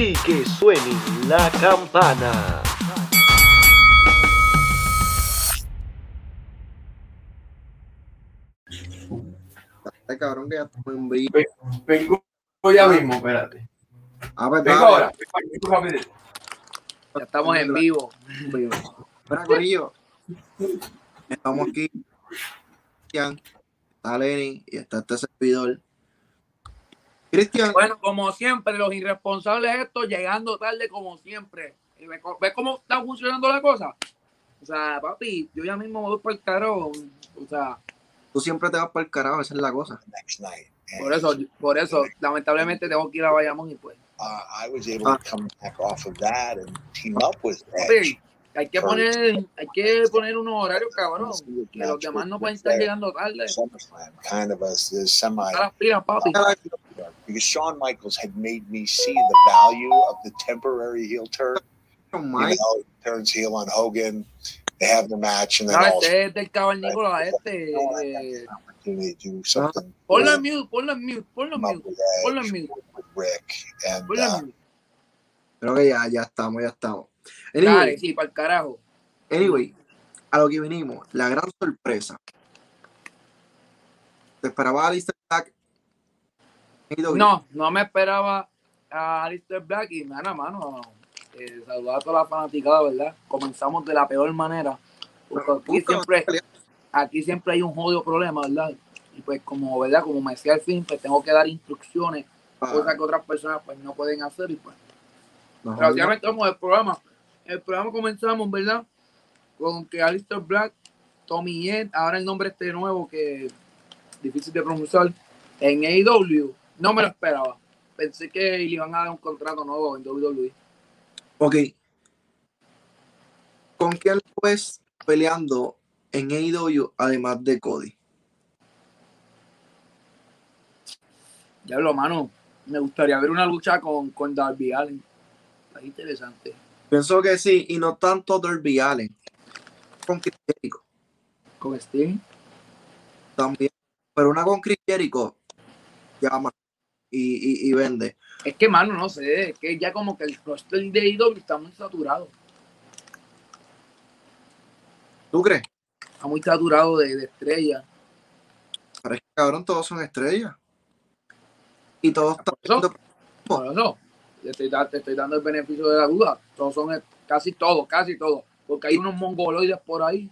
y que suene la campana. Ay, cabrón, que ya estamos en vivo. Vengo ya mismo, espérate. Ah, pues, Vengo ahora. Ya estamos en vivo. Corillo. Estamos aquí. Está Lenny y está este servidor. Cristian, Bueno, como siempre, los irresponsables estos llegando tarde como siempre. Y ve co- ¿Ves cómo está funcionando la cosa? O sea, papi, yo ya mismo me voy para el caro. O sea, tú siempre te vas para el carajo, esa es la cosa. por eso, por eso, lamentablemente tengo que ir a Bayamón y pues. uh, I was able to come back off of that and team up with Edge. Hay que poner, hay que poner unos horarios, cabrón. Que los demás no pueden estar llegando tarde. SummerSlam, kind of a, a semi. Because Shawn Michaels had made me see the value of the temporary heel turn. You Mike, know, turns heel on Hogan. They have the match, and then No, all este es del cavernícola, este. Eh, something. Ponlo en mute, ponlo en mute, ponlo en mute, ponlo en mute, Rick, and uh, mute. creo que ya, ya estamos, ya estamos. Dale, Anyway, sí, para el carajo. anyway, a lo que vinimos, la gran sorpresa. ¿Te esperaba a Lister Black? No, no me esperaba a Alistair Black y mano a mano. Eh, saludar a toda la fanaticada, ¿verdad? Comenzamos de la peor manera. Porque aquí siempre, aquí siempre hay un jodido problema, ¿verdad? Y pues como, ¿verdad? Como me decía al fin, pues tengo que dar instrucciones, Ah, cosas que otras personas pues no pueden hacer y pues. no, ya metemos el programa. El programa comenzamos, ¿verdad? Con que Alistair Black, Tommy Yen, ahora el nombre este nuevo que es difícil de pronunciar, en AEW, no me lo esperaba. Pensé que le iban a dar un contrato nuevo en. WWE. Ok. ¿Con quién ves peleando en AEW además de Cody? Diablo, mano, me gustaría ver una lucha con, con Darby Allen. Está interesante. Pienso que sí, y no tanto Derby Allen. Con Chris Jericho Con Sting. también. Pero una con Chris Jericho llama y, y, y vende. Es que, mano, no sé, es que ya como que el roster de AEW está muy saturado. ¿Tú crees? Está muy saturado de, de estrellas. Pero es que, cabrón, todos son estrellas. Y todos están Por eso, por eso, estoy, te estoy dando el beneficio de la duda. Todos son, casi todos, casi todos. Porque hay unos mongoloides por ahí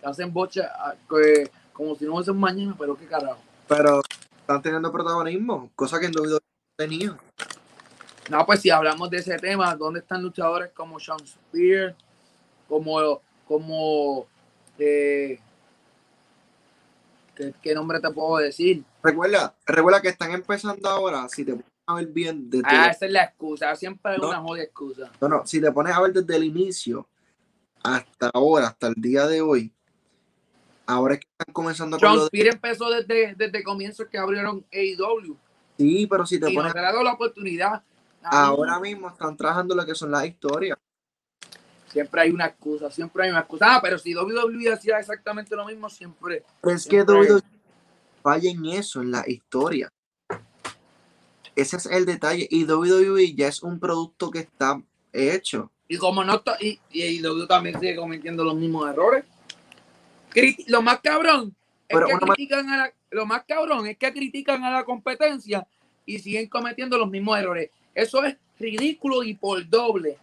que hacen boche ah, que, como si no fuesen mañana, pero qué carajo. pero están teniendo protagonismo, cosa que en WWE tenía. No, pues si hablamos de ese tema, ¿dónde están luchadores como Sean Spears? Como, como, eh, ¿qué, qué nombre te puedo decir? Recuerda, recuerda que están empezando ahora, si te a ver bien desde Ah, esa es la excusa, siempre hay No. una jodida excusa. No, no, si te pones a ver desde el inicio hasta ahora, hasta el día de hoy, ahora es que están comenzando con de... Spears empezó desde, desde comienzos que abrieron AEW Sí, pero si te y pones... dado la oportunidad. Ahora mismo están trabajando lo que son las historias. Siempre hay una excusa, siempre hay una excusa. Ah, pero si WWE hacía exactamente lo mismo, siempre. Pero es que WWE falla en eso, en la historia. Ese es el detalle. Y WWE ya es un producto que está hecho. Y como no está, y, y AEW también sigue cometiendo los mismos errores. Criti- lo más cabrón es Pero que critican a la, lo más cabrón es que critican a la competencia y siguen cometiendo los mismos errores. Eso es ridículo y por doble.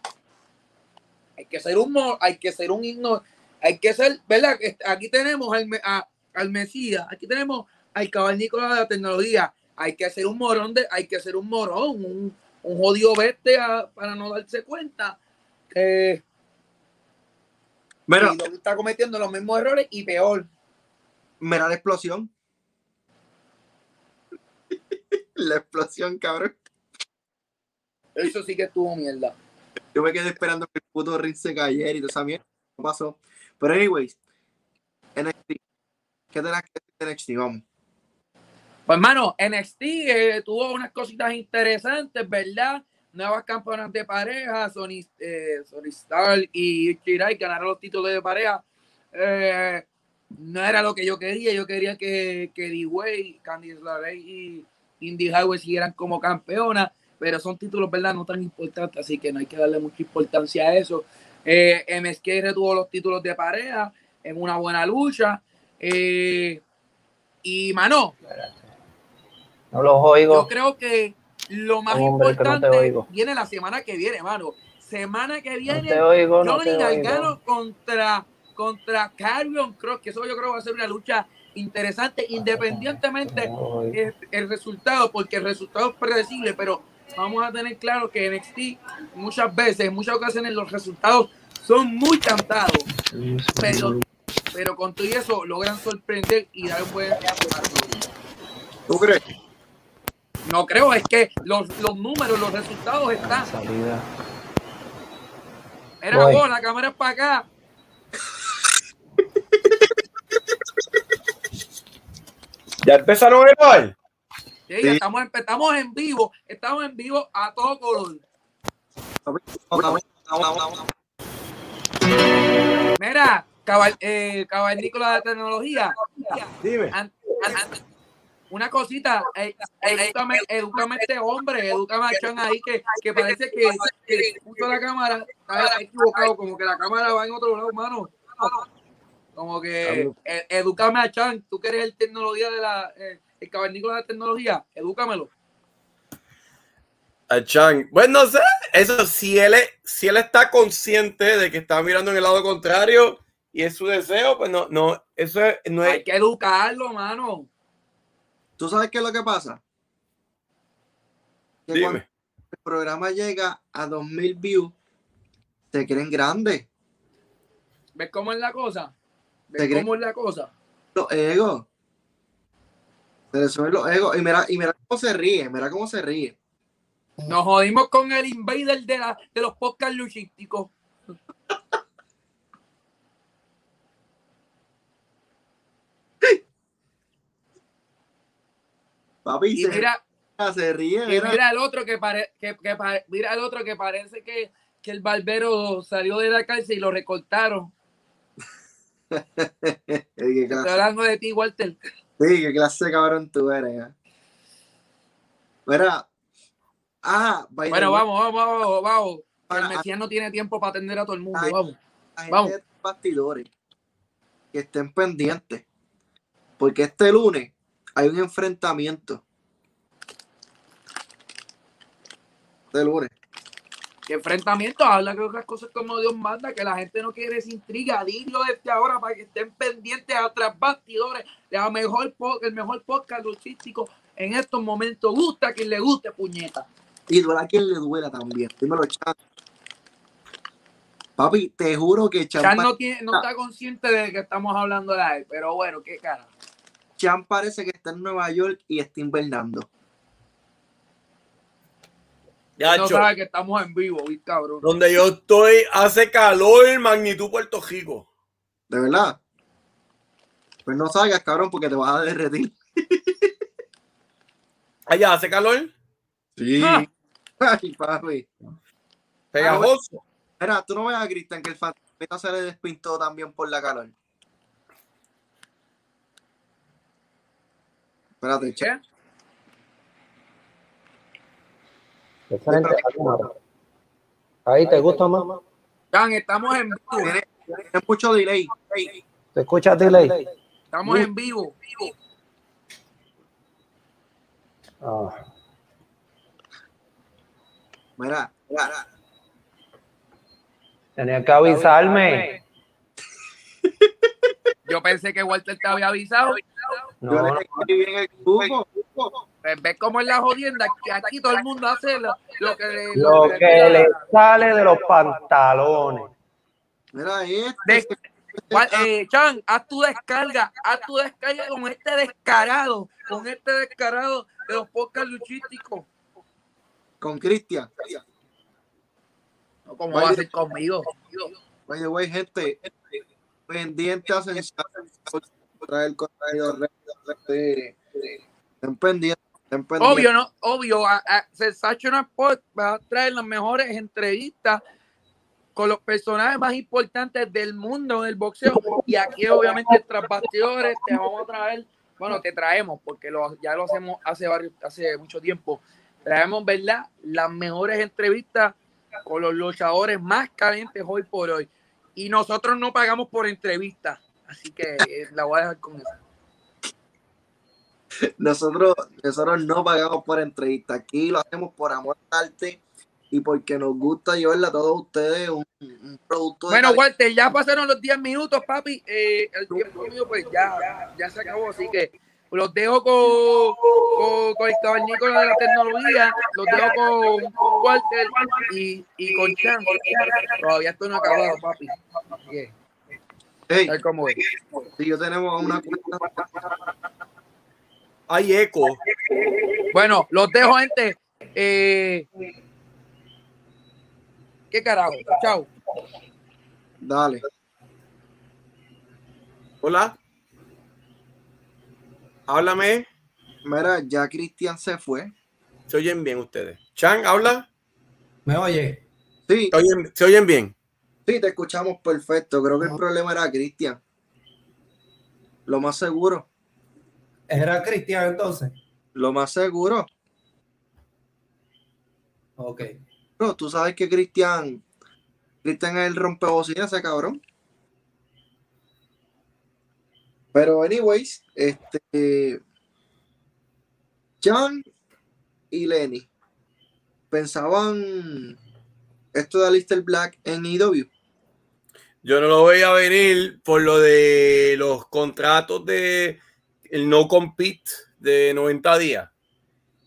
Hay que ser un hay que ser un himno, hay que ser, ¿verdad? Este, Aquí tenemos al, a- al Mesías, aquí tenemos al cabalnícola de la tecnología. Hay que ser un morón de, hay que ser un morón, un, un jodido bestia para no darse cuenta que Mira, está cometiendo los mismos errores y peor. mira la explosión. la explosión, cabrón. Eso sí que estuvo mierda. Yo me quedé esperando que el puto ring se cayera y toda esa mierda. No pasó. Pero, anyways, NXT. ¿Qué tenés que decir de NXT? Vamos. Pues, hermano, NXT eh, tuvo unas cositas interesantes, ¿verdad? Nuevas campeonas de pareja, Sony, eh, Star y Chirai ganaron los títulos de pareja. Eh, no era lo que yo quería. Yo quería que, que D-Way, Candice LeRae y Indy Highway siguieran como campeonas. pero son títulos, ¿verdad? No tan importantes, así que no hay que darle mucha importancia a eso. Eh, MSK retuvo los títulos de pareja en una buena lucha. Eh, y, mano, No los yo oigo. creo que lo más Hombre, no importante viene la semana que viene, mano. Semana que No viene, te oigo, no Johnny Gargano contra, contra Carrion Cross, que eso yo creo va a ser una lucha interesante, independientemente No oigo. el, el resultado, porque el resultado es predecible, pero vamos a tener claro que NXT muchas veces, en muchas ocasiones, los resultados son muy cantados, pero, pero con todo y eso logran sorprender y dar un buen ¿Tú crees? No creo, es que los, los números, los resultados están. Salida. Era Voy. vos, la cámara es para acá. ¿Ya empezaron a grabar? Sí, Sí. Estamos, en, estamos en vivo, estamos en vivo a todo color. Mira, cabal, eh, cavernícola de tecnología, Dime. an- an- una cosita, eh, edúcame, edúcame a este hombre, edúcame a Chan ahí que, que parece que, que puso la cámara, está equivocado, como que la cámara va en otro lado, mano. Como que eh, edúcame a Chan, tú que eres el tecnología de la, eh, el cavernícola de tecnología, edúcamelo. A Chan. Bueno, no sé. Eso, si él, es- si él está consciente de que está mirando en el lado contrario y es su deseo, pues no, no, eso es- no es. Hay que educarlo, mano. ¿Tú sabes qué es lo que pasa? Que cuando Dime. el programa llega a 2000 views, se creen grandes. ¿Ves cómo es la cosa? ¿Te ¿Ves cómo es la cosa? Los egos. Se le suben los egos. Y mira, y mira cómo se ríe, mira cómo se ríe. Nos jodimos con el invader de, la, de los podcasts luchísticos. Papi, Y se, mira, se ríe. y mira. mira el otro que, pare, que, que pare- mira el otro que parece que, que el barbero salió de la cárcel y lo recortaron. Estoy hablando de ti, Walter. sí, qué clase de cabrón tú eres. ¿eh? Mira. Ah, Bueno, vamos, vamos, vamos, vamos. Que El Para- Mesías no tiene tiempo para atender a todo el mundo. Vamos. vamos. bastidores que estén pendientes. Porque este lunes hay un enfrentamiento. Lunes. ¿Qué enfrentamiento? Habla de otras cosas como Dios manda, que la gente no quiere esa intriga. Dilo desde ahora para que estén pendientes a tras bastidores de la mejor el mejor podcast luchístico en estos momentos. Gusta a quien le guste, puñeta. Y duela a quien le duela también. Dímelo, Chan. Papi, te juro que Chan, Chan no, tiene, no está consciente de que estamos hablando de él, pero bueno, qué cara. Chan parece que está en Nueva York y está invernando. Ya, no sabe que estamos en vivo, ¿viste, cabrón? donde yo estoy hace calor, magnitud Puerto Rico. ¿De verdad? Pues no salgas, cabrón, porque te vas a derretir. Allá hace calor, Sí. Ah. Ay, papi. pegajoso. Mira, tú no ves a Cristian que el fantasma se le despintó también por la calor. Espérate, a la cámara. Ahí te gusta más. Chan, estamos en vivo. Tiene, tiene mucho delay. ¿Te escuchas delay? Estamos en vivo. Ah. Mira, mira, Tenía que avisarme. Yo pensé que Walter te había avisado. No, yo no. escribí en el grupo. Pues ves cómo es la jodienda, que aquí todo el mundo hace lo, lo que le, Lo le que pida le la- sale de los pantalones. Mira, este. Eh, Chan, haz tu descarga, haz tu descarga con este descarado, con este descarado de los podcasts luchísticos. con Cristian. No, ¿Cómo va a ser conmigo? The way, gente, pendiente a Sensation, traer contenido de-. Obvio, ¿no? Obvio, a, a Sensational Sport va a traer las mejores entrevistas con los personajes más importantes del mundo del boxeo. Y aquí, obviamente, tras bastidores, te vamos a traer, bueno, te traemos, porque lo, ya lo hacemos hace varios, hace mucho tiempo. traemos, ¿verdad? Las mejores entrevistas con los luchadores más calientes hoy por hoy. Y nosotros no pagamos por entrevistas. Así que eh, la voy a dejar con eso. Nosotros, nosotros no pagamos por entrevista. Aquí lo hacemos por amor al arte y porque nos gusta llevarle a todos ustedes un, un producto. Bueno. Walter, ya pasaron los 10 minutos, papi. Eh, el tiempo mío, pues ya, ya se acabó. Así que los dejo con, con, con el cabalnícola de la tecnología, los dejo con, con Walter y, y con Chan. Todavía esto no ha acabado, papi. Que, Hey, a ver cómo es. si yo tenemos una cuenta, Hay eco. Bueno, los dejo, gente. Eh, ¿Qué carajo? Chao. dale. Hola. Háblame. Mira, ya Cristian se fue. Se oyen bien ustedes. Chan, habla. ¿Me oye? Sí, Se oyen, se oyen bien. Sí, te escuchamos perfecto. Creo que el problema era Cristian. Lo más seguro, ¿Era Cristian entonces? lo más seguro. Ok. Bro, tú sabes que Cristian, Cristian es el rompebocina, ese cabrón. Pero, anyways, este. Jan y Lenny pensaban esto de Alistair Black en E IW. Yo no lo voy a venir por lo de los contratos de el no compete de 90 días.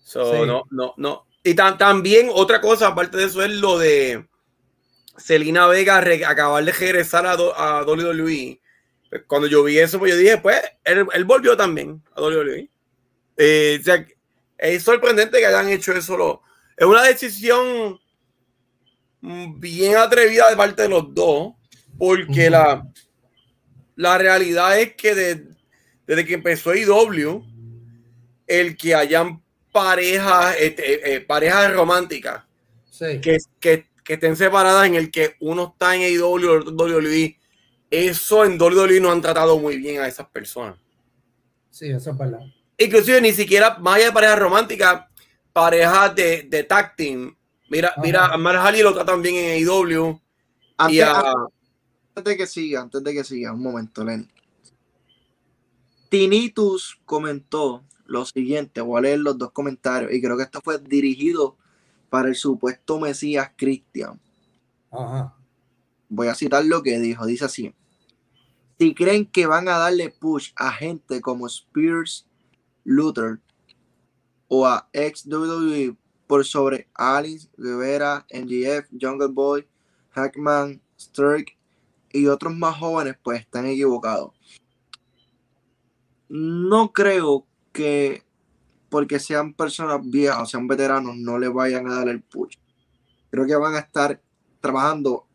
So, Sí. no, no, no. Y tam- también otra cosa, aparte de eso, es lo de Selena Vega acabar de regresar a, do- a WWE. Cuando yo vi eso, pues yo dije, pues, él, él volvió también a WWE. Eh, o sea, es sorprendente que hayan hecho eso. Lo, es una decisión mm, bien atrevida de parte de los dos, porque la, la realidad es que de- desde que empezó IW, el que hayan parejas, este, eh, parejas románticas Sí. que, que, que estén separadas en el que uno está en y otro en WWE, eso en WWE no han tratado muy bien a esas personas. Sí, eso es verdad. Inclusive ni siquiera más allá de parejas románticas, parejas de, de tag team. Mira, Ajá. mira, a Mar Harley lo tratan bien en AEW y Antes, a, antes de que siga, antes de que siga, un momento, Lenny. Tinitus comentó lo siguiente, voy a leer los dos comentarios y creo que esto fue dirigido para el supuesto Mesías Cristian. Ajá. Voy a citar lo que dijo, dice así. Si creen que van a darle push a gente como Spears, Luther o a ex WWE por sobre Alice, Rivera, NGF, Jungle Boy, Hackman, Sturk y otros más jóvenes, pues están equivocados. No creo que porque sean personas viejas o sean veteranos no le vayan a dar el push. Creo que van a estar trabajando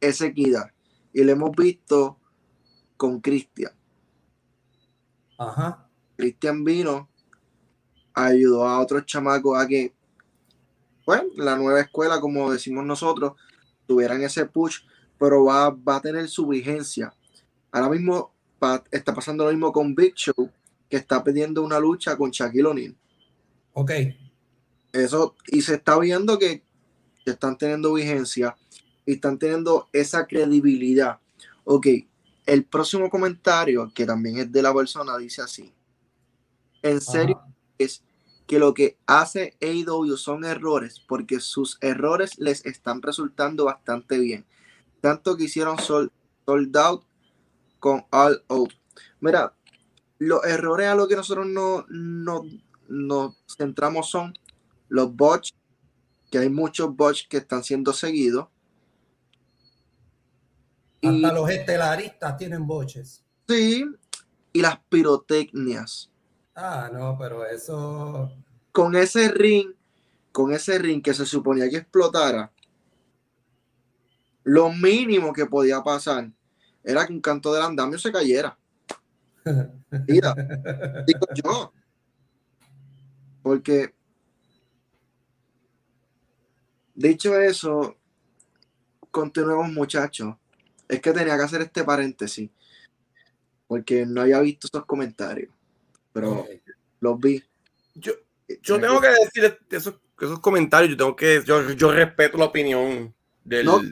esa equidad. Y lo hemos visto con Cristian. Ajá. Cristian vino, ayudó a otros chamacos a que, bueno, la nueva escuela, como decimos nosotros, tuvieran ese push, pero va, va a tener su vigencia. Ahora mismo pa- está pasando lo mismo con Big Show, que está pidiendo una lucha con Shaquille O'Neal. Ok. Eso, y se está viendo que, están teniendo vigencia y están teniendo esa credibilidad. Ok, el próximo comentario, que también es de la persona, dice así. En serio, Ajá. es que lo que hace AEW son errores, porque sus errores les están resultando bastante bien. Tanto que hicieron Sold, sold Out con All Out. Mira, los errores a los que nosotros no, no, nos centramos son los bots, que hay muchos bots que están siendo seguidos. Y, Hasta los estelaristas tienen boches. sí, y las pirotecnias. Ah, no, pero eso. Con ese ring, con ese ring que se suponía que explotara, lo mínimo que podía pasar era que un canto del andamio se cayera. Mira, digo yo. Porque, dicho eso, continuemos muchachos. Es que tenía que hacer este paréntesis. Porque no había visto esos comentarios. Pero los vi. yo, Yo tengo que decir esos, esos comentarios, yo tengo que, yo, yo respeto la opinión del, No.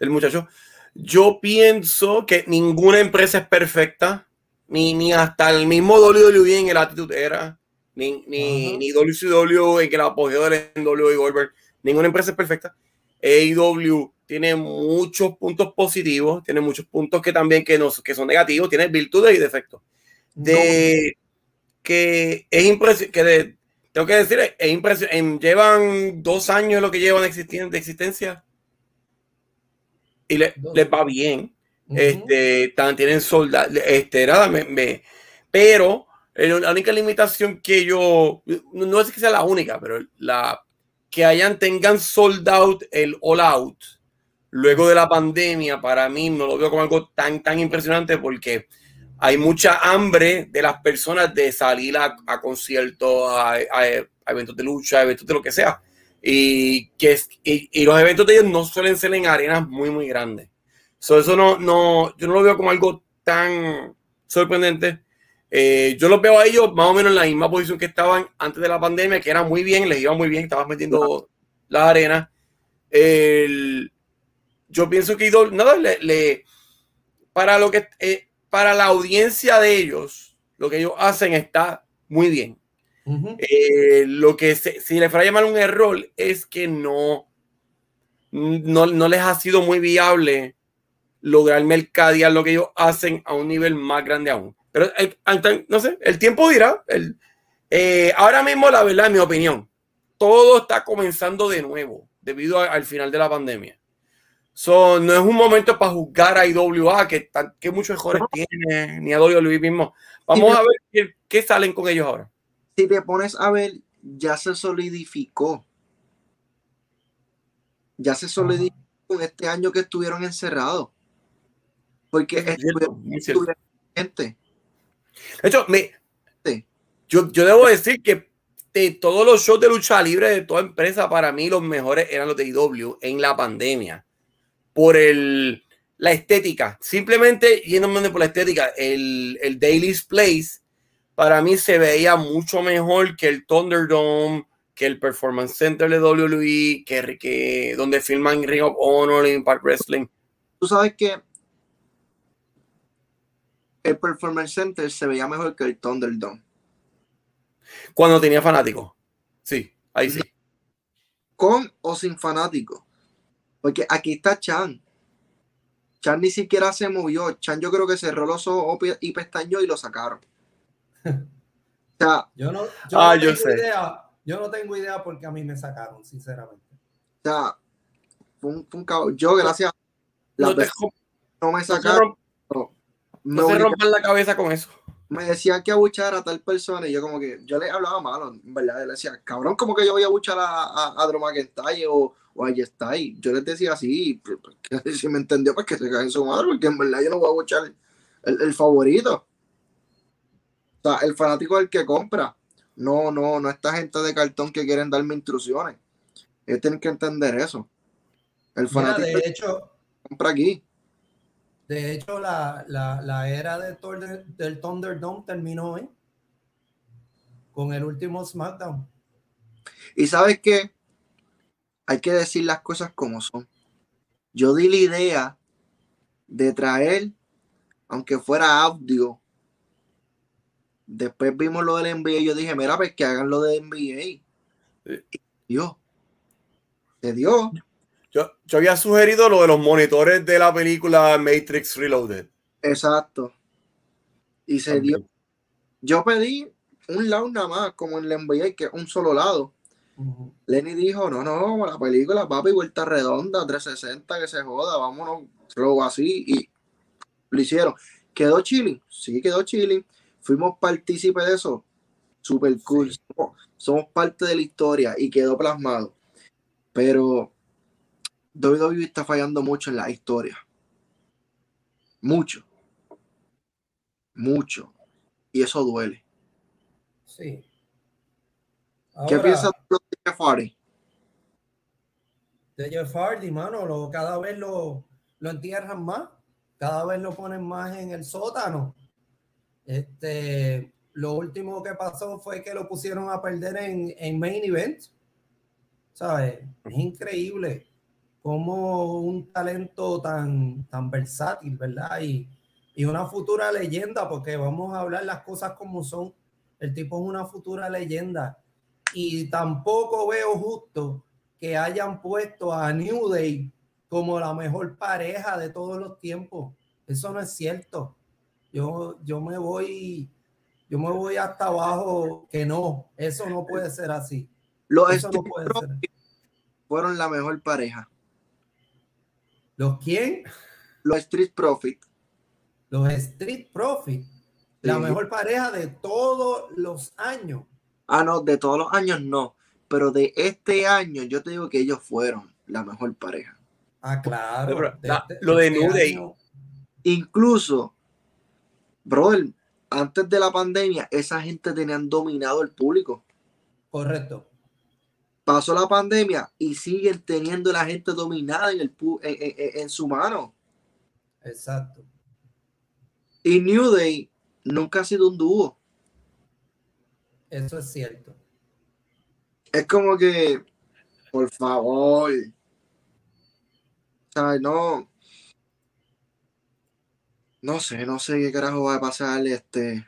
Del muchacho. Yo pienso que ninguna empresa es perfecta, ni, ni hasta el mismo WWE en el Attitude Era, ni, ni, Ajá. ni WCW en el apogeo del NWA y Goldberg. Ninguna empresa es perfecta. AEW tiene muchos puntos positivos, tiene muchos puntos que también que, no, que son negativos, tiene virtudes y defectos. De que es impresionante, que de- tengo que decir, es impresionante, llevan dos años lo que llevan de existencia y le- les va bien. Ujú. Este, tan, tienen soldados, este, nada, me, me- pero la única limitación que yo, no no es que sea la única, pero la que hayan, tengan sold out el all out luego de la pandemia, para mí no lo veo como algo tan, tan impresionante porque hay mucha hambre de las personas de salir a, a conciertos, a, a- a eventos de lucha, a eventos de lo que sea. Y, que es- y, los eventos de ellos no suelen ser en arenas muy, muy grandes. So, eso no, no, yo no lo veo como algo tan sorprendente. Eh, yo los veo a ellos más o menos en la misma posición que estaban antes de la pandemia, que era muy bien, les iba muy bien, estaban metiendo las arenas. Yo pienso que para lo que eh, para la audiencia de ellos, lo que ellos hacen está muy bien. Eh, lo que se- si le fuera a llamar un error es que no, no, no les ha sido muy viable lograr mercadear lo que ellos hacen a un nivel más grande aún. Pero el- ante- no sé, el tiempo dirá. El, eh, ahora mismo, la verdad, en mi opinión, todo está comenzando de nuevo debido a- al final de la pandemia. So, no es un momento para juzgar a IWA, que, que muchos mejores tiene, ni a WWE mismo. Vamos a ver qué, qué salen con ellos ahora. Si te pones a ver, ya se solidificó. Ya se solidificó con este año que estuvieron encerrados. Porque estuvieron cierto. estuvieron gente. De hecho, me, Sí. yo, yo debo decir que de todos los shows de lucha libre de toda empresa, para mí los mejores eran los de IW en la pandemia. Por el, la estética. Simplemente yéndome por la estética, el, el Daily's Place para mí se veía mucho mejor que el Thunderdome, que el Performance Center de WWE, que, que donde filman Ring of Honor y Impact Wrestling. Tú sabes que el Performance Center se veía mejor que el Thunderdome. Cuando tenía fanáticos. Sí, ahí sí. Con o sin fanáticos. Porque aquí está Chan. Chan ni siquiera se movió. Chan yo creo que cerró los ojos y pestañó y lo sacaron. O sea, Yo no, yo Ah, no yo tengo sé. idea. Yo no tengo idea porque a mí me sacaron, sinceramente. o sea, fue un, fue un. Yo, gracias a la No, te- persona no me no sacaron. me no se obligaron- rompan la cabeza con eso. me decían que abuchar a tal persona y yo como que, yo le hablaba malo, en verdad, yo le decía, cabrón, como que yo voy a abuchar a, a, a o, o a Yestai. Yo les decía así, pues, pues, si me entendió, pues que se cae en su madre, porque en verdad yo no voy a abuchar el, el favorito. O sea, el fanático es el que compra. No, no, no esta gente de cartón que quieren darme instrucciones. Ellos tienen que entender eso. El Mira, fanático de que hecho, compra aquí. de hecho la, la, la era de Thunder- del Thunderdome terminó hoy con el último SmackDown. Y sabes qué? Hay que decir las cosas como son. Yo di la idea de traer, aunque fuera audio. Después vimos lo del NBA y yo dije, mira, pues que hagan lo de NBA. Sí. Y Dios. Se dio. Yo, yo había sugerido lo de los monitores de la película Matrix Reloaded. Exacto. Y se dio. Yo pedí un lado nada más, como en el NBA, que es un solo lado. Lenny dijo, no, no, la película, papi, vuelta redonda, 360, que se joda, vámonos, luego así, y lo hicieron. ¿Quedó chilling? Sí, quedó chilling. Fuimos partícipes de eso. Super cool. Somos, somos parte de la historia y quedó plasmado. Pero WWE está fallando mucho en la historia. Mucho. Mucho. Y eso duele. Sí. ¿Qué Ahora, piensas de Jeff Hardy? de Jeff Hardy, mano, lo, cada vez lo, lo entierran más, cada vez lo ponen más en el sótano. Este, lo último que pasó fue que lo pusieron a perder en, en main event. ¿Sabes? Es increíble como un talento tan, tan versátil, ¿verdad? Y, y una futura leyenda, porque vamos a hablar las cosas como son. El tipo es una futura leyenda. Y tampoco veo justo que hayan puesto a New Day como la mejor pareja de todos los tiempos. Eso no es cierto. Yo, yo me voy, yo me voy hasta abajo que no, eso no puede ser así. Los Eso no puede ser. fueron la mejor pareja. ¿Los quién? Los Street Profits. Los Street Profits. La mejor pareja de todos los años. Ah, no, de todos los años no. Pero de este año yo te digo que ellos fueron la mejor pareja. Ah, claro. Pero, de la- este- lo de este New Day. año. Incluso, brother, antes de la pandemia, esa gente tenían dominado el público. Correcto. Pasó la pandemia y siguen teniendo la gente dominada en, el, en, en- su mano. Exacto. Y New Day nunca ha sido un dúo. Eso es cierto. Es como que, por favor. ¿Sabes? No. No sé, no sé qué carajo va a pasar. Este.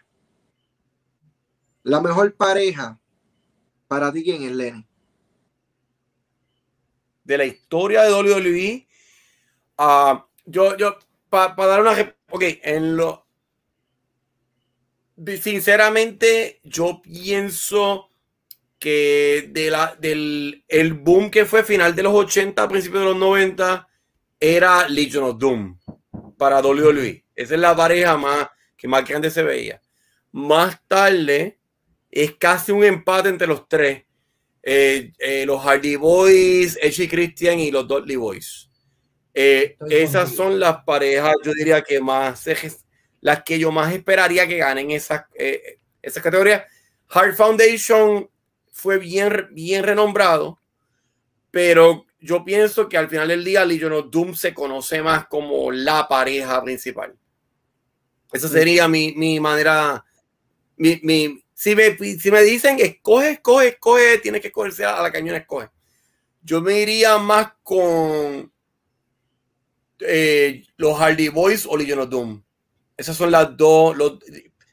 La mejor pareja para ti, ¿quién es Lenny? de la historia de WWE. ah, yo, yo, para dar una. Ok, en lo. Sinceramente, yo pienso que de la, del el boom que fue final de los 80, principios de los 90, era Legion of Doom para WWE. Esa es la pareja más que más grande se veía. Más tarde, es casi un empate entre los tres eh, eh, los Hardy Boys, Edge y Christian y los Dudley Boys. Eh, esas contigo. son las parejas, yo diría que más, las que yo más esperaría que ganen esas, esas categorías. Hard Foundation fue bien, bien renombrado, pero yo pienso que al final del día Legion of Doom se conoce más como la pareja principal. Esa sería mi, mi manera, mi, mi- si me, si me dicen escoge, escoge, escoge, tienes que escogerse a la cañona, escoge. Yo me iría más con eh, los Hardy Boys o Legion of Doom. Esas son las dos, los-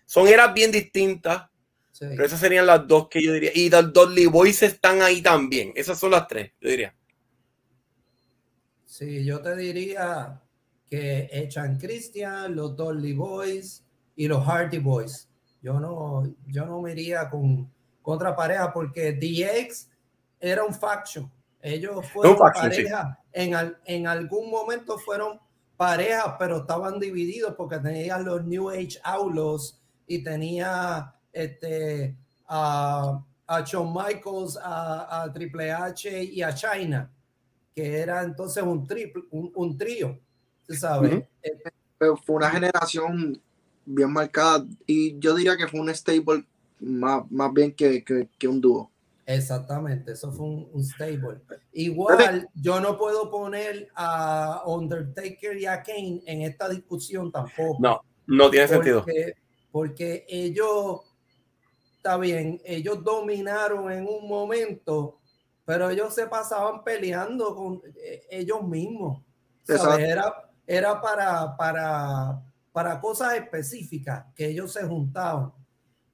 son eras bien distintas, Sí. pero esas serían las dos que yo diría. Y los Dudley Boys están ahí también. Esas son las tres, yo diría. Sí, yo te diría que echan Christian, los Dolly Boys y los Hardy Boys. Yo no, yo no me iría con, con otra pareja porque DX era un faction. Ellos fueron faction, sí. pareja. En, al- en algún momento fueron parejas, pero estaban divididos porque tenían los New Age Outlaws y tenía este, a, a Shawn Michaels, a, a Triple H y a China que era entonces un triple, un, un trío, ¿tú sabes? Fue una generación bien marcada y yo diría que fue un stable más, más bien que, que- que un dúo. exactamente, eso fue un, un stable. Igual, yo no puedo poner a Undertaker y a Kane en esta discusión tampoco. No, no tiene sentido. porque, ellos, está bien, ellos dominaron en un momento, pero ellos se pasaban peleando con eh, ellos mismos. Era, era para, para, para cosas específicas que ellos se juntaban.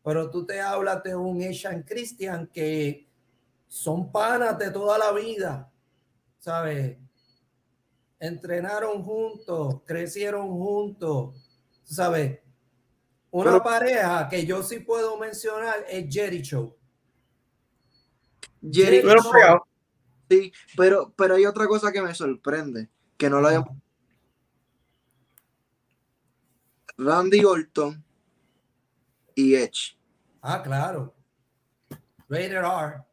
Pero tú te hablas de un Asian Christian que son panas de toda la vida, ¿sabes? Entrenaron juntos, crecieron juntos, ¿sabes? Una Pero- pareja que yo sí puedo mencionar es Jericho. Jerry, Pero pegado. sí, pero, pero hay otra cosa que me sorprende, que no lo habíamos Randy Orton y Edge. Ah, claro. Rated R.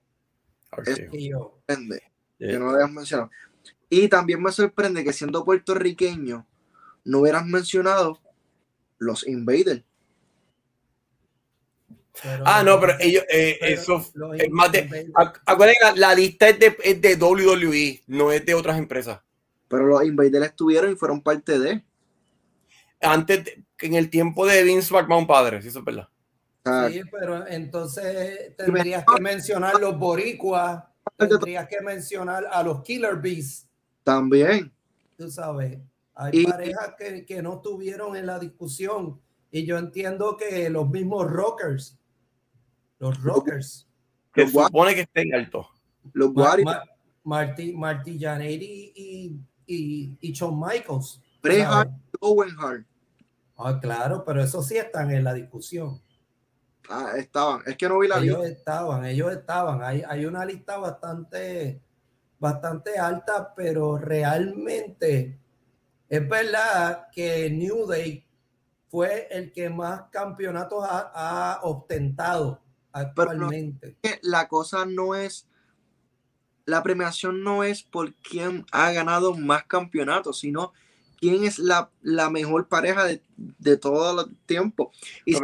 Es- que yo. sorprende, que no lo habías mencionado. Y también me sorprende que siendo puertorriqueño no hubieras mencionado los Invaders. Pero- Ah, no, pero ellos, eh, pero eso los es más de. Acuérdense, la, la lista es de, es de WWE, no es de otras empresas. Pero los Invaders estuvieron y fueron parte de. Antes, de- en el tiempo de Vince McMahon padre, si eso es verdad. Sí, pero entonces tendrías que mencionar los boricuas, tendrías que mencionar a los Killer Bees, también. tú sabes. Hay Y- parejas que, que no estuvieron en la discusión y yo entiendo que los mismos rockers, los rockers, Que Los supone que estén altos. Los Ma- Warriors, Ma- Marty, Marty y, y, y Shawn Michaels. Bret Owen Hart. Ah, claro, pero eso sí están en la discusión. Ah, estaban. Es que no vi la ellos lista. estaban, ellos estaban. Hay, hay una lista bastante, bastante alta, pero realmente es verdad que New Day fue el que más campeonatos ha, ha ostentado actualmente. que La cosa no es. La premiación no es por quién ha ganado más campeonatos, sino quién es la, la mejor pareja de, de todos los tiempos. Y si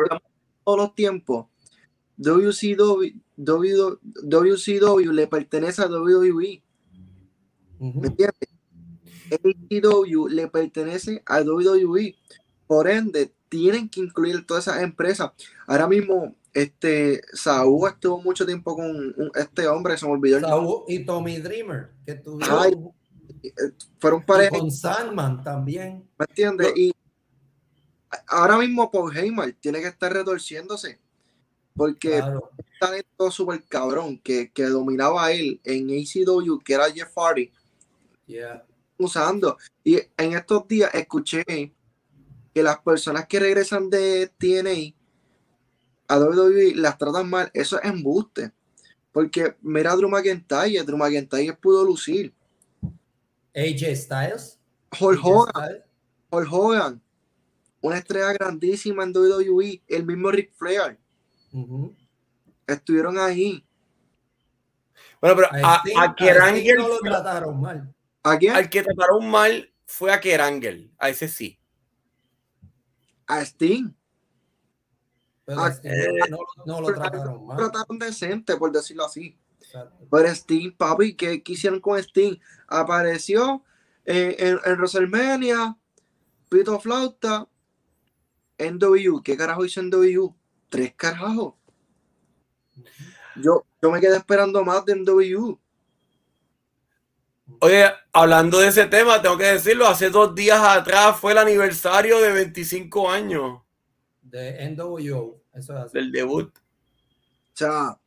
todos los tiempos, WCW, WCW le pertenece a WWE. Ujú. ¿Me entiendes? AEW le pertenece a WWE. Por ende, tienen que incluir todas esas empresas. Ahora mismo, este Saúl estuvo mucho tiempo con un- este hombre, se me olvidó el. Saúl y Tommy Dreamer, que tuvieron Fueron y parejas, con Sandman también. ¿me entiendes? No. Y ahora mismo Paul Heyman tiene que estar retorciéndose. Porque Claro. un talento súper cabrón que, que dominaba a él en ACW, que era Jeff Hardy, Yeah. usando. Y en estos días escuché que las personas que regresan de TNA a WWE las tratan mal. Eso es embuste. Porque mira a Drew McIntyre, Drew McIntyre pudo lucir. AJ Styles. Hulk Hogan, Styles. Hulk Hogan, una estrella grandísima en WWE, el mismo Ric Flair, Ujú. estuvieron ahí. Bueno, pero A a, a a Kerangel no lo trataron mal. ¿A quién? al que trataron mal fue a Kerangel. A ese sí. A Sting. Pero Ah, Sting no, no- no lo pero- trataron mal. Trataron decente, por decirlo así. Exacto. Pero Sting, papi, ¿qué quisieron con Sting? Apareció eh, en, en WrestleMania, Pito Flauta, en W. ¿Qué carajo hizo en W? Tres carajos. Yo, yo me quedé esperando más de NW. Oye, hablando de ese tema, tengo que decirlo, hace dos días atrás fue el aniversario de 25 años De NWO. Eso es así. del debut. O sea,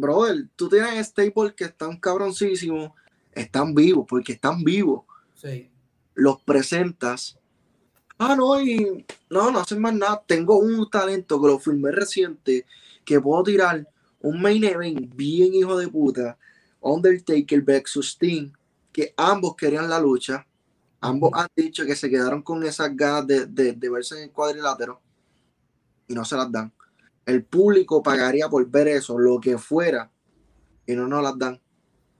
brother, tú tienes stable que están cabroncísimos, están vivos, porque están vivos. Sí. Los presentas. Ah, no, y no, no hacen más nada. Tengo un talento que lo filmé reciente, que puedo tirar un main event bien hijo de puta. Undertaker versus Sting, que ambos querían la lucha. Ambos han dicho que se quedaron con esas ganas de, de, de verse en el cuadrilátero y no se las dan. El público pagaría por ver eso, lo que fuera, y no nos las dan.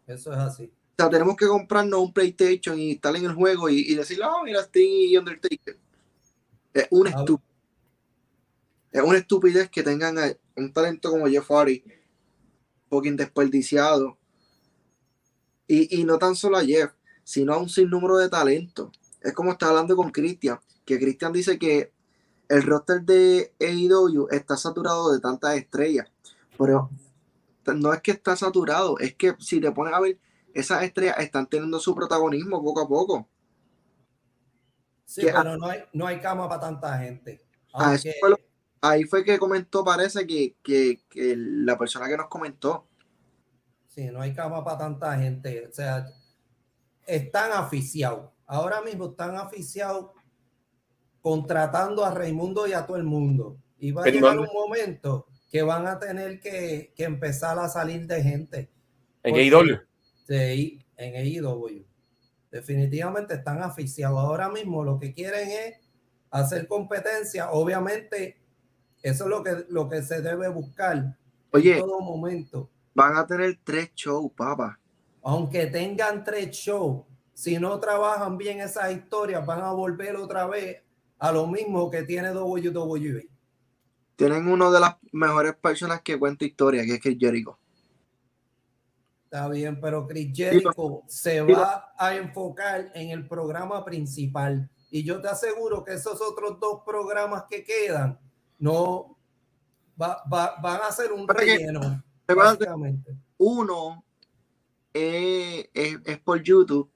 Eso es así. O sea, tenemos que comprarnos un PlayStation y estar en el juego y, y decir, ah, mira, Sting y Undertaker. Es una, Ah, estu- es una estupidez que tengan a- un talento como Jeff Hardy, fucking desperdiciado. Y, y no tan solo a Jeff, sino a un sinnúmero de talentos. Es como está hablando con Christian, que Christian dice que el roster de AEW está saturado de tantas estrellas. Pero no es que está saturado, es que si te pones a ver, esas estrellas están teniendo su protagonismo poco a poco. Sí, Que- pero no hay, no hay cama para tanta gente. Ah, eso Aunque- fue lo- ahí fue que comentó, parece que, que- que la persona que nos comentó. Sí, no hay cama para tanta gente. O sea, están aficiados. Ahora mismo están aficiados contratando a Raimundo y a todo el mundo. Y va a llegar un momento que van a tener que, que empezar a salir de gente. En AEW. Sí, en AEW. Definitivamente están aficiados. Ahora mismo lo que quieren es hacer competencia. Obviamente, eso es lo que, lo que se debe buscar Oye. en todo momento. Van a tener tres shows, papá. Aunque tengan tres shows, si no trabajan bien esas historias, van a volver otra vez a lo mismo que tiene WWE. Tienen una de las mejores personas que cuenta historia, que es Chris Jericho. Está bien, pero Chris Jericho se va a enfocar en el programa principal. Y yo te aseguro que esos otros dos programas que quedan, no, va- va- van a hacer un relleno. Uno eh, es, es por YouTube,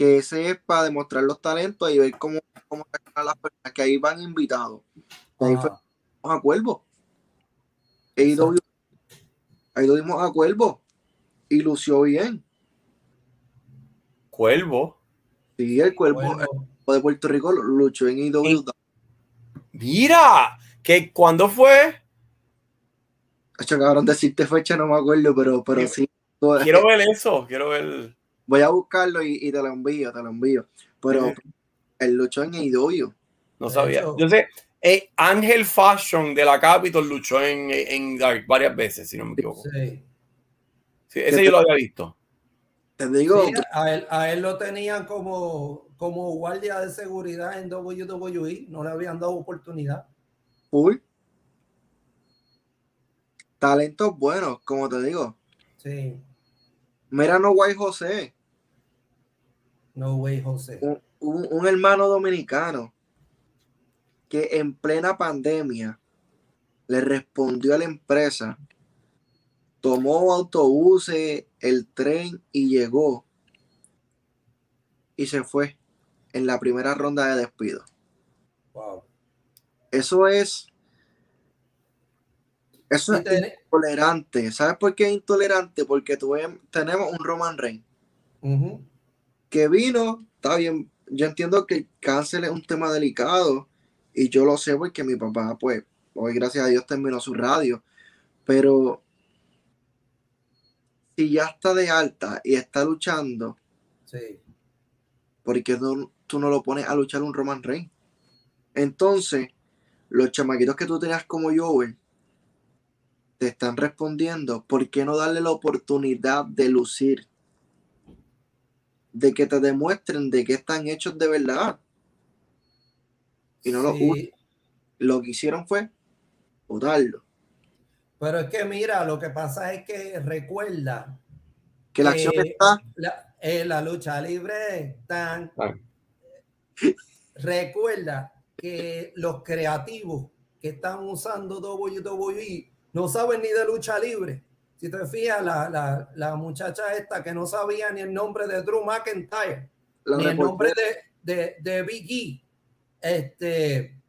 que ese es para demostrar los talentos y ver cómo, cómo las personas que ahí van invitados. Ahí fue Ajá. a Cuervo. AEW, ahí lo dimos a Cuervo y lució bien. Cuervo. Sí, el Cuervo de Puerto Rico luchó en AEW. Mira, que cuando fue. Hecho, cabrón, decirte fecha no me acuerdo, pero, pero sí. Quiero ver eso. Quiero ver. Voy a buscarlo y, y te lo envío, te lo envío. Pero Sí. él luchó en AEW. No sabía. Yo sé. eh, Ángel Fashion de la Capitol luchó en, en Dark varias veces, si no me equivoco. sí. Sí, ese yo lo había visto. Te digo, Sí, a, él, a él lo tenían como, como guardia de seguridad en WWE, no le habían dado oportunidad. full. Talentos buenos, como te digo. Sí, Mira, no Guay José, no way, José. un, un- un hermano dominicano que en plena pandemia le respondió a la empresa, tomó autobuses, el tren y llegó y se fue en la primera ronda de despido. Wow. Eso es, eso es intolerante. ¿Sabes por qué es intolerante? Porque tenemos un Roman Reigns Ujú. Que vino, está bien, yo entiendo que el cáncer es un tema delicado y yo lo sé porque mi papá, pues, hoy gracias a Dios terminó su radio, pero si ya está de alta y está luchando, Sí, ¿por qué no- tú no lo pones a luchar un Roman Reigns? Entonces, los chamaquitos que tú tenías como Joel te están respondiendo, ¿por qué no darle la oportunidad de lucir? De que te demuestren de qué están hechos de verdad. Y no lo usan. Lo que hicieron fue botarlo. Pero es que mira, lo que pasa es que recuerda Que la acción Eh, está, la, eh, la lucha libre tan Ah. recuerda que los creativos que están usando WWE no saben ni de lucha libre. Si te fijas, la, la, la muchacha esta que no sabía ni el nombre de Drew McIntyre, la ni el nombre de, de, de Big E, este,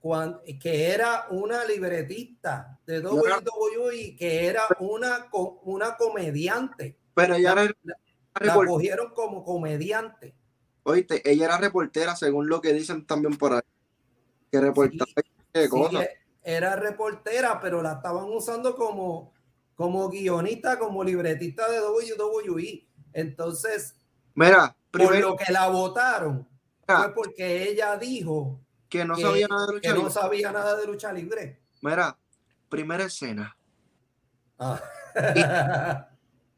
cuan- que era una libretista de WWE, que era una, una comediante. pero ella era, La cogieron como comediante. oíste, ella era reportera, según lo que dicen también por ahí. Que reportaba Sí, cosas. e- era reportera, pero la estaban usando como, como guionista, como libretista de WWE. Entonces, Mira, por primero lo que la votaron, mira, fue porque ella dijo que no que, sabía nada de lucha que no libre. sabía nada de lucha libre. Mira, primera escena. Ah.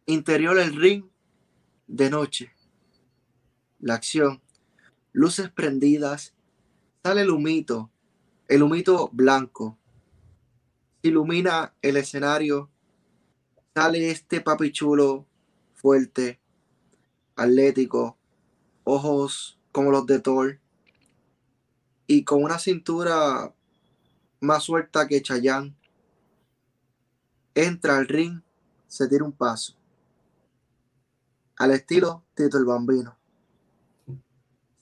Interior del ring de noche. La acción. Luces prendidas. Sale el humito. El humito blanco. Ilumina el escenario. Sale este papi chulo, fuerte, atlético, ojos como los de Thor. Y con una cintura más suelta que Chayanne. Entra al ring, se tira un paso. Al estilo Tito el Bambino.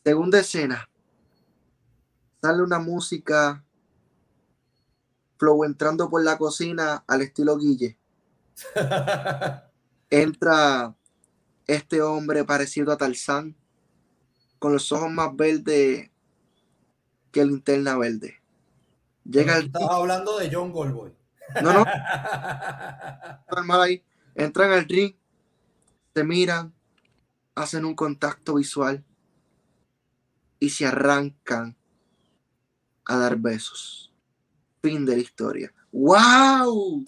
Segunda escena. Sale una música flow entrando por la cocina al estilo Guille. Entra este hombre parecido a Tarzán, con los ojos más verdes que linterna verde. Llega el estabas hablando de John Goldboy. No, no, normal ahí. Entran al ring, se miran, hacen un contacto visual y se arrancan a dar besos. Fin de la historia. ¡Wow!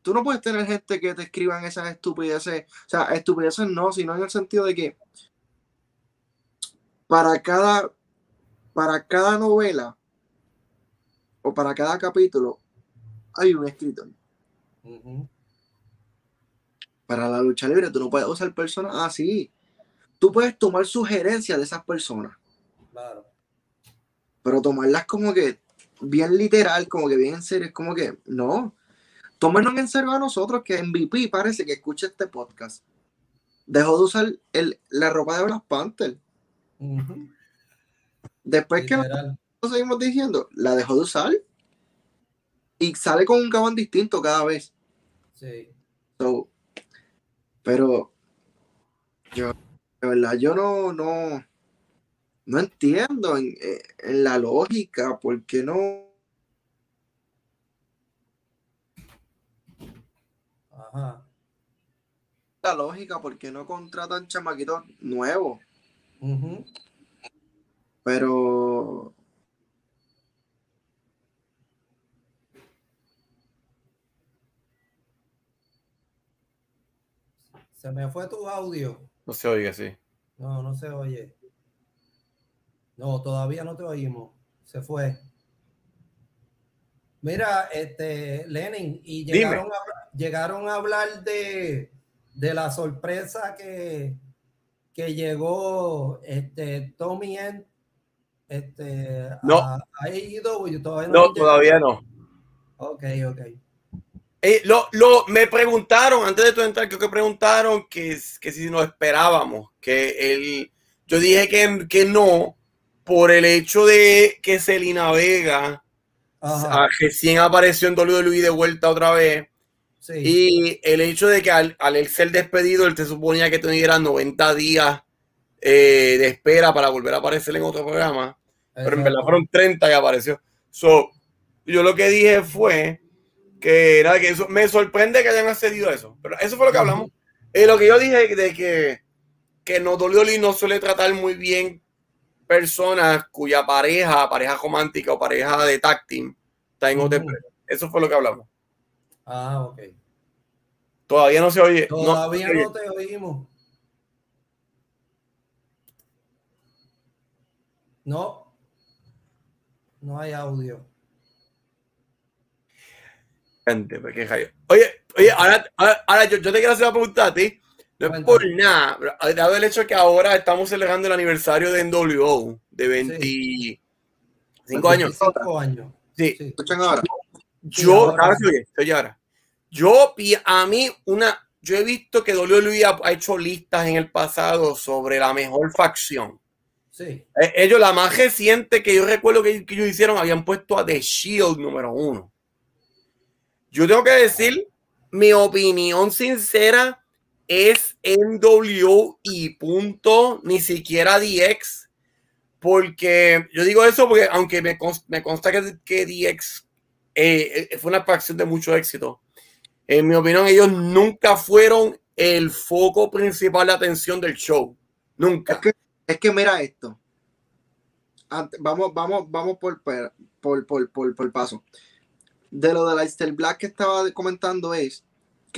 Tú no puedes tener gente que te escriban esas estupideces. O sea, estupideces no, sino en el sentido de que para cada, para cada novela o para cada capítulo hay un escritor. Para la lucha libre tú no puedes usar personas así. Tú puedes tomar sugerencias de esas personas, Claro. Pero tomarlas como que bien literal, como que bien en serio, es como que, no, tómenos en serio a nosotros que MVP parece que escucha este podcast. Dejó de usar el, la ropa de Black Panther. Después que nosotros seguimos diciendo, la dejó de usar. Y sale con un cabán distinto cada vez. Sí. So, pero yo, de verdad, yo no, no, no entiendo en, eh, en la lógica, ¿por qué no? Ajá. La lógica, ¿por qué no contratan chamaquitos nuevos? Ujú. Pero Se me fue tu audio. No se oiga así. No, no se oye. No, todavía no te oímos. Se fue. Mira, este, Lenin, y llegaron, a, llegaron a hablar de, de la sorpresa que, que llegó este, Tommy End este, No. a, a AEW. Todavía No, todavía no. Ok, ok. Eh, lo, lo- me preguntaron, antes de tu entrar, creo que preguntaron que, que si nos esperábamos, que él, yo dije que, que no, por el hecho de que Selina Vega Ajá, ah, recién apareció en WWE de vuelta otra vez, sí. y el hecho de que al, al ser despedido, él te suponía que tuviera 90 días eh, de espera para volver a aparecer en otro programa, pero en verdad fueron 30 y apareció. So, yo lo que dije fue que era que eso me sorprende que hayan accedido a eso, pero eso fue lo que hablamos. Eh, lo que yo dije de que, que no WWE no suele tratar muy bien personas cuya pareja, pareja romántica o pareja de tag team está en otra empresa. Eso fue lo que hablamos. Ah, ok. Todavía no se oye. no- Todavía no te oímos. No. No hay audio. Gente, pues, qué. Oye, oye, ahora, ahora, ahora yo, yo te quiero hacer una pregunta a ti. No es por nada, pero dado el hecho que ahora estamos celebrando el aniversario de NWO de 25 años. 25 años. Sí, Sí. escuchan ahora. yo, ahora. Yo, a mí, una, yo he visto que WWE ha, ha hecho listas en el pasado sobre la mejor facción. Sí. Eh, Ellos, la más reciente que yo recuerdo que, que ellos hicieron, habían puesto a The Shield número uno. Yo tengo que decir, mi opinión sincera es NWO y punto, ni siquiera DX, porque yo digo eso porque aunque me, cons- me consta que, que DX eh, eh, fue una facción de mucho éxito, en mi opinión ellos nunca fueron el foco principal de atención del show. Nunca. Es que, es que mira esto. Vamos, vamos, vamos por, por, por, por, por, paso. De lo de Leicester Black que estaba comentando es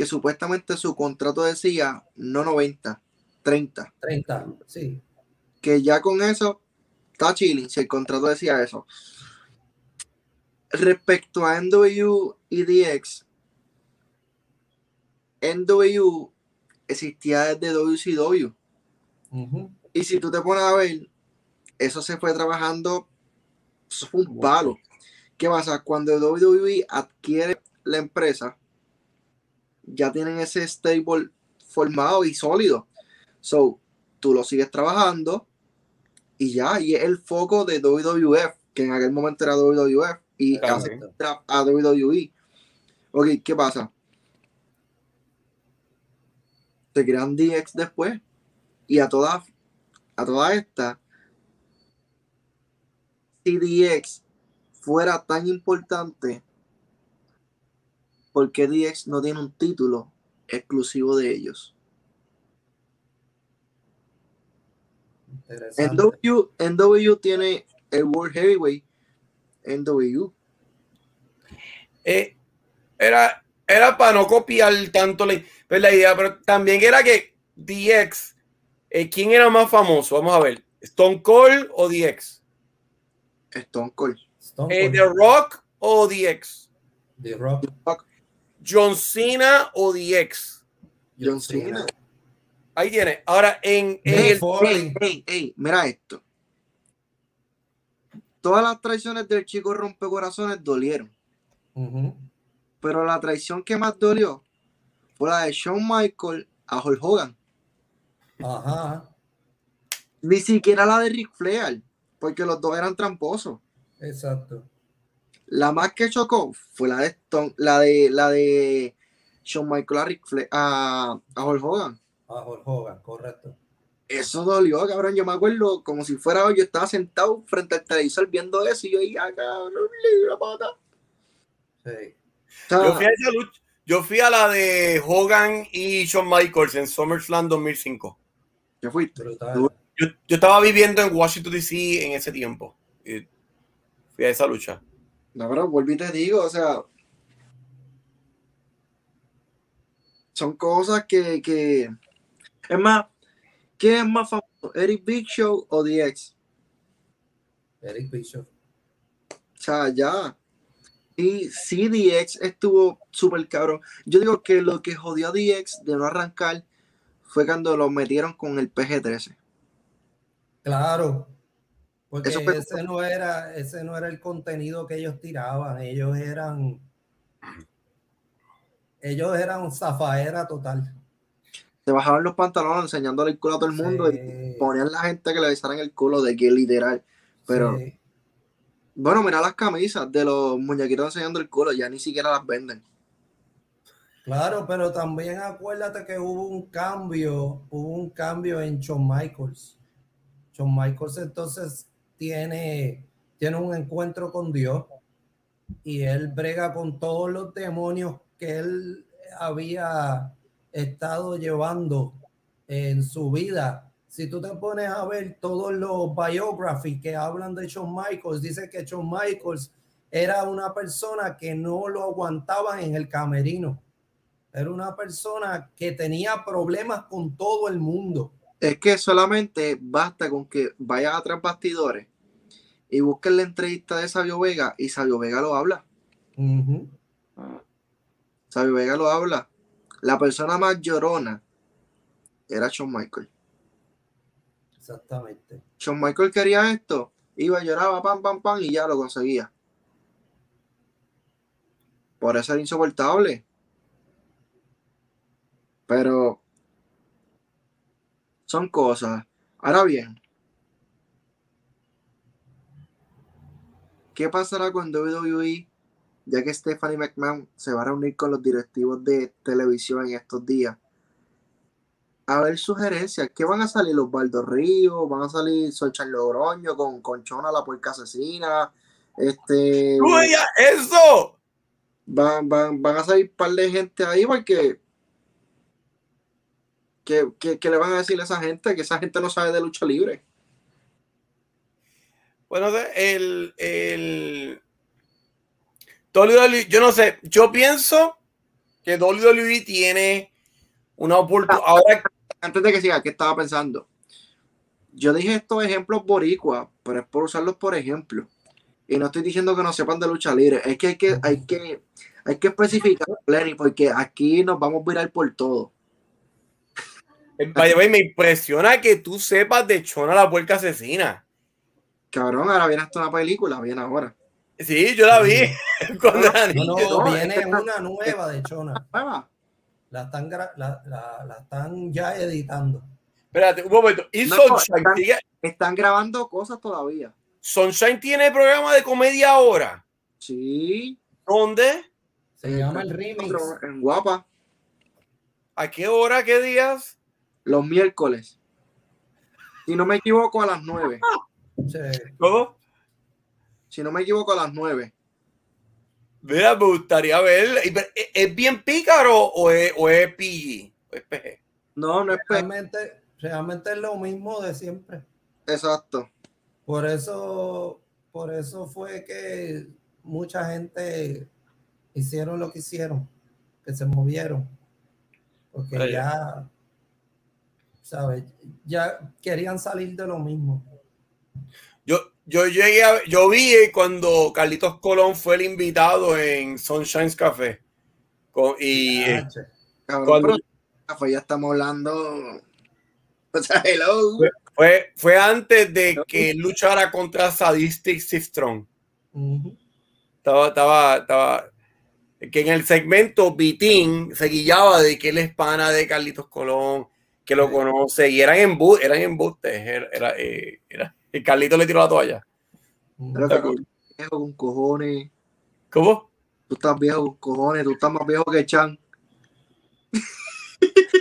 que supuestamente su contrato decía no 90, 30. 30. Sí. Que ya con eso está chilling si el contrato decía eso. Respecto a NW y DX, NW existía desde WCW. Y si tú te pones a ver, eso se fue trabajando, eso fue un palo. ¿Qué pasa? Cuando WWE adquiere la empresa, ya tienen ese stable formado y sólido. So, tú lo sigues trabajando y ya, y es el foco de WWF, que en aquel momento era WWF, y hace trap a WWE. Ok, ¿qué pasa? Se crean DX después y a todas a toda esta si DX fuera tan importante ¿por qué DX no tiene un título exclusivo de ellos? NW, NW tiene el World Heavyweight NW eh, era, era para no copiar tanto la, pues, la idea, pero también era que DX, eh, ¿quién era más famoso? Vamos a ver, ¿Stone Cold o DX? Stone Cold Stone Eh, Cold, ¿The Rock o DX? The Rock, ¿John Cena o DX? John Cena Ahí tiene. Ahora, en, el, Foley. Ey, ey, ey, mira esto todas las traiciones del chico rompecorazones dolieron. Pero la traición que más dolió fue la de Shawn Michael a Hulk Hogan. Ajá, Ni siquiera la de Ric Flair, porque los dos eran tramposos. exacto. La más que chocó fue la de Stone- la de la de Shawn Michael a Ric Flair, a, a Hulk Hogan. A Hulk Hogan, correcto. Eso dolió, cabrón. Yo me acuerdo como si fuera hoy, yo estaba sentado frente al televisor viendo eso y yo dije, ah, cabrón, la pata. Sí. Yo fui, a esa lucha- yo fui a la de Hogan y Shawn Michaels en SummerSlam 2005. ¿qué fuiste? Brutal. Yo, yo estaba viviendo en Washington, D.C. en ese tiempo. Y fui a esa lucha. No, pero vuelvo y te digo, o sea, son cosas que, que... Es más, ¿quién es más famoso? ¿Eric Big Show o DX? Eric Bishop. O sea, ya. Y sí, DX estuvo súper cabrón. Yo digo que lo que jodió a DX de no arrancar fue cuando lo metieron con el PG-13. Claro. Porque Eso ese no era, ese no era el contenido que ellos tiraban. Ellos eran, ellos eran zafaera total. Se bajaban los pantalones enseñándole el culo a todo el mundo y ponían la gente que le besaran el culo de que literal. Pero sí. bueno, mira las camisas de los muñequitos enseñando el culo, ya ni siquiera las venden. Claro, pero también acuérdate que hubo un cambio, hubo un cambio en Shawn Michaels. Shawn Michaels entonces tiene, tiene un encuentro con Dios y él brega con todos los demonios que él había estado llevando en su vida. Si tú te pones a ver todos los biographies que hablan de Shawn Michaels, dice que Shawn Michaels era una persona que no lo aguantaban en el camerino. Era una persona que tenía problemas con todo el mundo. Es que solamente basta con que vayas a tras bastidores y busques la entrevista de Sabio Vega y Sabio Vega lo habla. Sabio Vega lo habla. La persona más llorona era Shawn Michael. Exactamente. Shawn Michael quería esto, iba, lloraba, pam, pam, pam, y ya lo conseguía. Por eso era insoportable. Pero son cosas. Ahora bien, ¿qué pasará con WWE? Ya que Stephanie McMahon se va a reunir con los directivos de televisión en estos días. A ver sugerencias. ¿Qué van a salir los Baldo Ríos? ¿Van a salir Solchan Logroño con, con Chona la puerca asesina? Este, ¡Tú veías eso! van, van, van a salir un par de gente ahí porque ¿qué, qué, qué le van a decir a esa gente? Que esa gente no sabe de lucha libre. Bueno, el, el WWE, yo no sé, yo pienso que WWE tiene una oportunidad. Ahora, Antes de que siga, ¿qué estaba pensando? Yo dije estos ejemplos boricua, pero es por usarlos por ejemplo. Y no estoy diciendo que no sepan de lucha libre. Es que hay que, hay que, hay que especificar, Lenny, porque aquí nos vamos a virar por todo. by the way, me impresiona que tú sepas de Chona la puerca asesina. Cabrón, ahora viene hasta una película, viene ahora. Sí, yo la vi. No, no, no, viene una nueva de Chona. Nueva. La están, gra- la, la- la están ya editando. Espérate, un momento. ¿Y No, Sunshine? están- sigue- Están grabando cosas todavía. Sunshine tiene programa de comedia ahora. Sí. ¿Dónde? Se llama el remix. En Guapa, ¿A qué hora? ¿Qué días? los miércoles. Si no me equivoco, a las nueve. Sí. ¿Cómo? Si no me equivoco, a las nueve. Mira, me gustaría ver. ¿Es es bien pícaro o es, o es PG? ¿O es PG? No, no es Realmente, realmente es lo mismo de siempre. Exacto. Por eso, por eso fue que mucha gente hicieron lo que hicieron, que se movieron. Porque ya, ¿sabes? Ya querían salir de lo mismo. Yo, llegué a, yo vi cuando Carlitos Colón fue el invitado en Sunshine's Café. Con- y eh. Cabrón, Cuando- pero ya estamos hablando. O sea, hello. fue Fue, antes de que luchara contra Sadistic Strong. Ujú. Estaba, estaba, estaba. Que en el segmento Vitín se guillaba de que él es pana de Carlitos Colón, que lo conoce, y eran, embu eran embustes. Era, era, eh, era- y Carlitos le tiró la toalla. Pero que tú estás viejo con cojones. ¿Cómo? Tú estás viejo con cojones. Tú estás más viejo que Chan.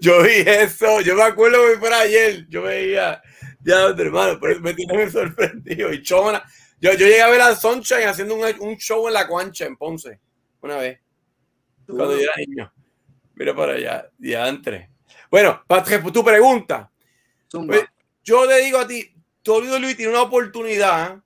Yo vi eso, yo me acuerdo que fue ayer, yo veía, ya, hermano, pero me tiene me sorprendido. Y Chona, yo, yo llegué a ver a Sunshine haciendo un, un show en la Cuancha, en Ponce, una vez, cuando yo era niño. Mira para allá, diantre. Bueno, para tu pregunta. Pues, yo te digo a ti, WWE tiene una oportunidad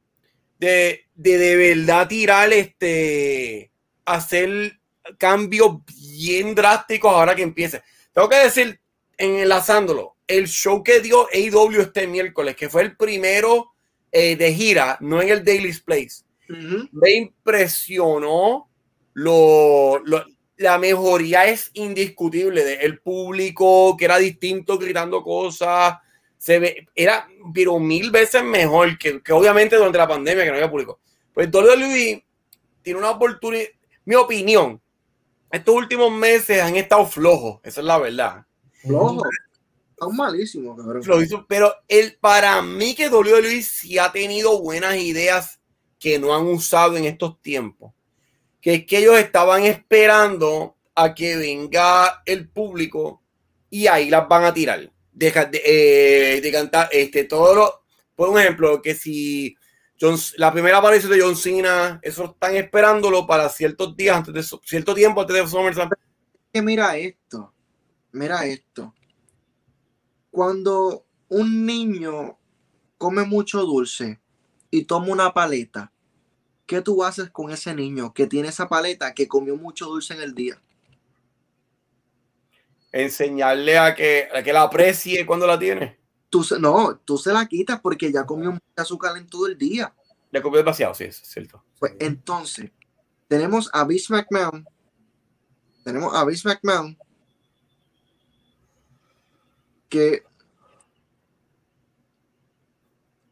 de, de de verdad tirar este, hacer cambios bien drásticos ahora que empiece. Tengo que decir, en enlazándolo, el show que dio AEW este miércoles, que fue el primero eh, de gira, no en el Daily's Place, me impresionó lo, lo- la mejoría es indiscutible del público que era distinto gritando cosas se ve era pero mil veces mejor que, que obviamente durante la pandemia que no había público pues WWE tiene una oportunidad mi opinión estos últimos meses han estado flojos esa es la verdad Flojo. Están malísimos, cabrón. Pero el, para mí que WWE sí ha tenido buenas ideas que no han usado en estos tiempos. Que es que ellos estaban esperando a que venga el público y ahí las van a tirar. Deja de, eh, de cantar este, todo lo, por ejemplo, que si John- la primera aparición de John Cena, eso están esperándolo para ciertos días antes de cierto tiempo antes de SummerSlam. que mira esto, mira esto. Cuando un niño come mucho dulce y toma una paleta, ¿qué tú haces con ese niño que tiene esa paleta que comió mucho dulce en el día? Enseñarle a que, a que la aprecie cuando la tiene. Tú se- no, tú se la quitas porque ya comió mucho azúcar en todo el día. Le copió demasiado, sí, es cierto. Pues entonces, tenemos a Vince McMahon. Tenemos a Vince McMahon. Que.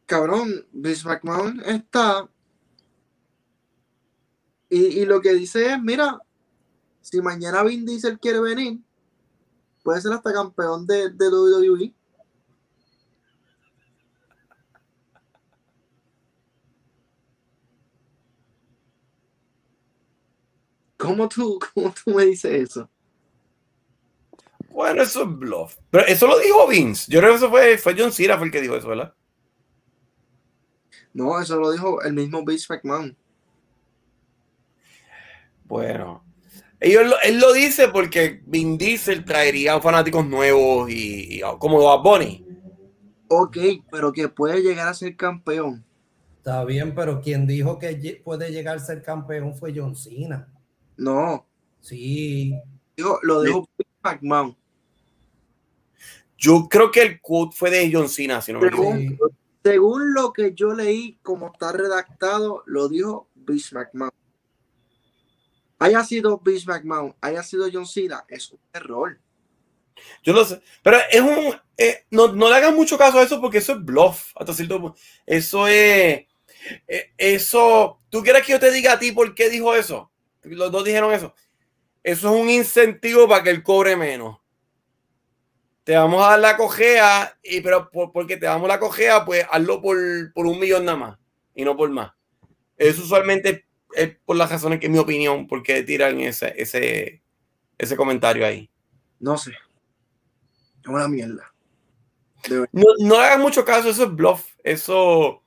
Cabrón, Vince McMahon está. Y, y lo que dice es: mira, si mañana Vin Diesel quiere venir, puede ser hasta campeón de, de WWE. ¿Cómo tú, cómo tú me dices eso? Bueno, eso es bluff. Pero eso lo dijo Vince. Yo creo que eso fue, fue John Cena fue el que dijo eso, ¿verdad? No, eso lo dijo el mismo Vince McMahon. Bueno. Ellos lo- él lo dice porque Vin Diesel traería fanáticos nuevos y, y como Bad Bunny. Ok, pero que puede llegar a ser campeón. Está bien, pero quien dijo que puede llegar a ser campeón fue John Cena. No, Sí, digo, lo dijo Vince McMahon. Yo creo que el quote fue de John Cena, si no me equivoco. Según lo que yo leí, como está redactado, lo dijo Vince McMahon. Haya sido Vince McMahon, haya sido John Cena, es un error. Yo lo sé. Pero es un. eh, no, no le hagan mucho caso a eso porque eso es bluff. Hasta cierto punto. Eso es. eh, eso. ¿Tú quieres que yo te diga a ti por qué dijo eso? Los dos dijeron eso. Eso es un incentivo para que él cobre menos. Te vamos a dar la cojea, y, pero por- porque te damos la cojea, pues hazlo por, por un millón nada más y no por más. Eso usualmente es por las razones que, en mi opinión, porque tiran ese, ese, ese comentario ahí. No sé. Es una mierda. No, no le hagan mucho caso, eso es bluff. Eso.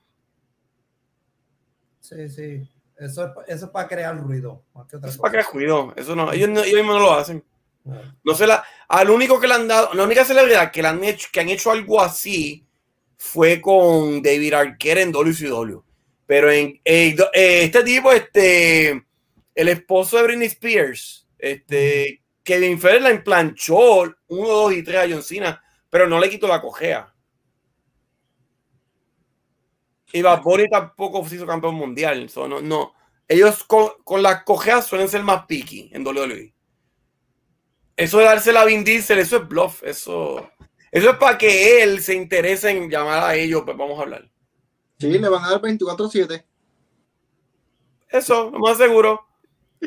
Sí, sí. Eso es, eso es para crear ruido. Más que otra Es para cosa. crear ruido. Eso no, ellos, no, ellos mismos no lo hacen. Ah, No se la, al único que le han dado, la única celebridad que, le han hecho, que han hecho algo así fue con David Arquette en WCW. Pero en eh, eh, este tipo, este, el esposo de Britney Spears, este, Kevin Federer la implanchó 1, 2 y 3 a John Cena, pero no le quitó la cojea. Y Bad Bunny tampoco se hizo campeón mundial. No, no. Ellos con, con las cojeas suelen ser más picky en WWE. Eso de dársela a Vin Diesel, eso es bluff. Eso, Eso es para que él se interese en llamar a ellos, pues vamos a hablar. Sí, le van a dar 24-7. Eso, lo más seguro.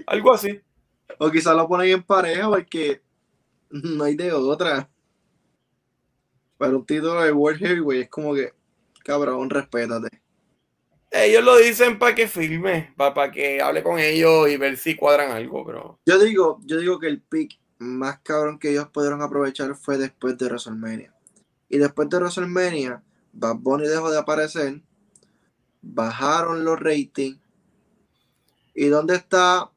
Algo así. O quizás lo ponen en pareja porque no hay de otra. Para un título de World Heavyweight es como que, cabrón, respétate. Ellos lo dicen para que filme, para, que hable con ellos y ver si cuadran algo, pero. Yo digo, yo digo que el pick más cabrón que ellos pudieron aprovechar fue después de WrestleMania. Y después de WrestleMania, Bad Bunny dejó de aparecer, bajaron los ratings. ¿Y dónde está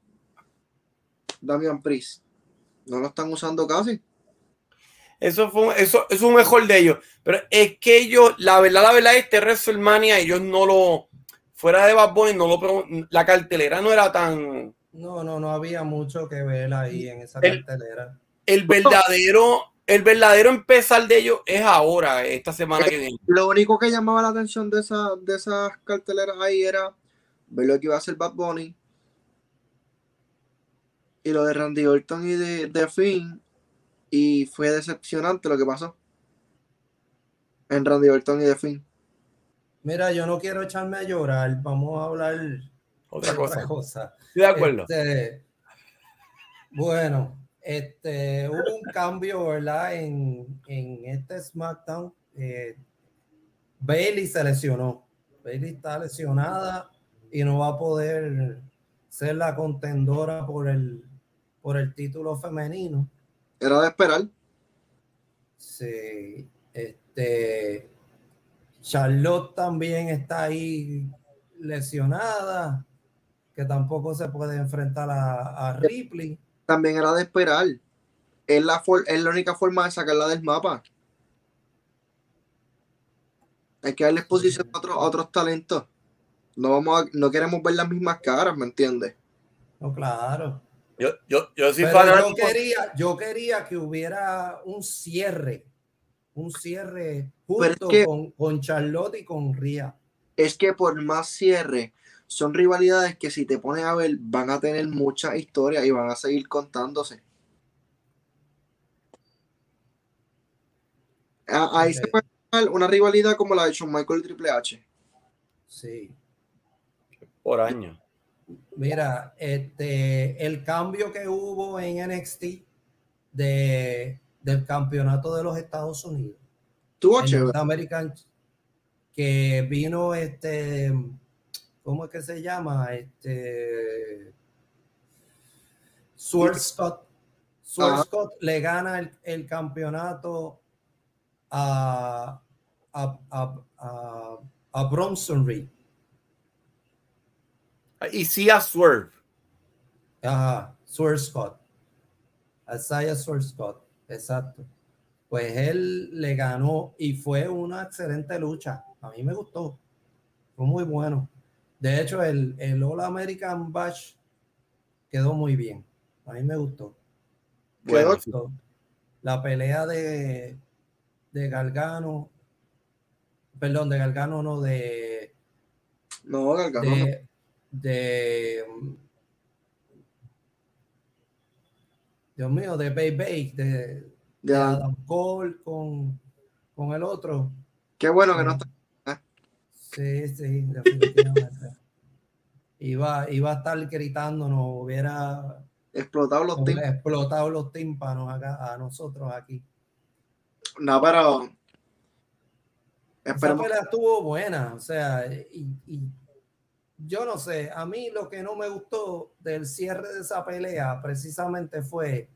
Damian Priest? No lo están usando casi. Eso fue eso, es un mejor de ellos. Pero es que ellos, la verdad, la verdad, este WrestleMania, ellos no lo. Fuera de Bad Bunny, no lo la cartelera no era tan. No, no, no había mucho que ver ahí en esa cartelera. El verdadero, el verdadero empezar de ellos es ahora, esta semana que viene. Lo único que llamaba la atención de, esa, de esas carteleras ahí era ver lo que iba a hacer Bad Bunny. Y lo de Randy Orton y de, de Finn y fue decepcionante lo que pasó en Randy Orton y de fin. Mira, yo no quiero echarme a llorar, vamos a hablar otra cosa. cosa. Estoy de acuerdo. Este, bueno, este, hubo un cambio, ¿verdad? En, en este SmackDown. Eh, Bailey se lesionó. Bailey está lesionada y no va a poder ser la contendora por el, por el título femenino. Era de esperar. Sí, este. Charlotte también está ahí lesionada, que tampoco se puede enfrentar a, Ripley. También era de esperar. Es la, es la única forma de sacarla del mapa. Hay que darle exposición a, otros, otros talentos. No, vamos no queremos ver las mismas caras, ¿me entiendes? No, claro. Yo, yo, yo sí yo quería, yo quería que hubiera un cierre, un cierre junto con, con Charlotte y con Ria. Es que por más cierre, son rivalidades que si te pones a ver van a tener mucha historia y van a seguir contándose. Ahí se puede una rivalidad como la de Shawn Michael y Triple H. Sí. Por año. Mira, este, el cambio que hubo en NXT de, del campeonato de los Estados Unidos. Tuvo American que vino este, ¿cómo es que se llama? Este Sword Scott. Sword Scott le gana el, campeonato a, a, a, a, a Bronson Reed. Y sí a Swerve. Ajá, Swerve Scott. Isaiah Swerve Scott, exacto. Pues él le ganó y fue una excelente lucha. A mí me gustó. Fue muy bueno. De hecho, el, el All American Bash quedó muy bien. A mí me gustó. Bueno, La pelea de, de Galgano, perdón, de Galgano, no, de. No, Galgano de Dios mío, de Bay de, de Adam Cole con, con el otro. Qué bueno que no está. Sí, sí, definitivamente. iba, iba a estar gritando, nos hubiera explotado los tímpanos. Explotado los tímpanos acá, a nosotros aquí. No, pero. Esa pelea estuvo buena, o sea, y, y yo no sé, a mí lo que no me gustó del cierre de esa pelea precisamente fue